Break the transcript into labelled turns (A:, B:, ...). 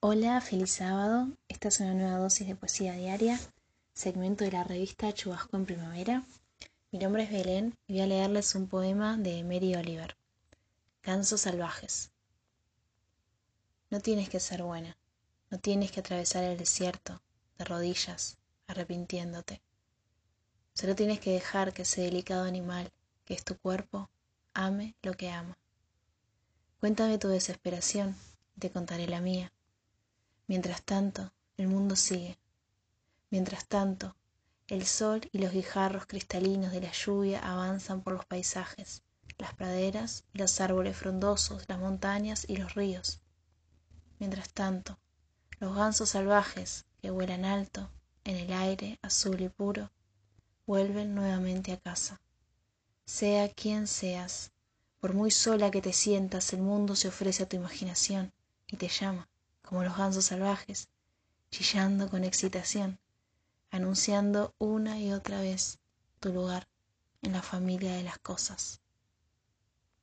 A: Hola, feliz sábado. Esta es una nueva dosis de poesía diaria, segmento de la revista Chubasco en Primavera. Mi nombre es Belén y voy a leerles un poema de Mary Oliver. Gansos salvajes. No tienes que ser buena, no tienes que atravesar el desierto de rodillas, arrepintiéndote. Solo tienes que dejar que ese delicado animal, que es tu cuerpo, ame lo que ama. Cuéntame tu desesperación y te contaré la mía. Mientras tanto, el mundo sigue. Mientras tanto, el sol y los guijarros cristalinos de la lluvia avanzan por los paisajes, las praderas y los árboles frondosos, las montañas y los ríos. Mientras tanto, los gansos salvajes que vuelan alto en el aire azul y puro, vuelven nuevamente a casa. Sea quien seas, por muy sola que te sientas, el mundo se ofrece a tu imaginación y te llama como los gansos salvajes, chillando con excitación, anunciando una y otra vez tu lugar en la familia de las cosas.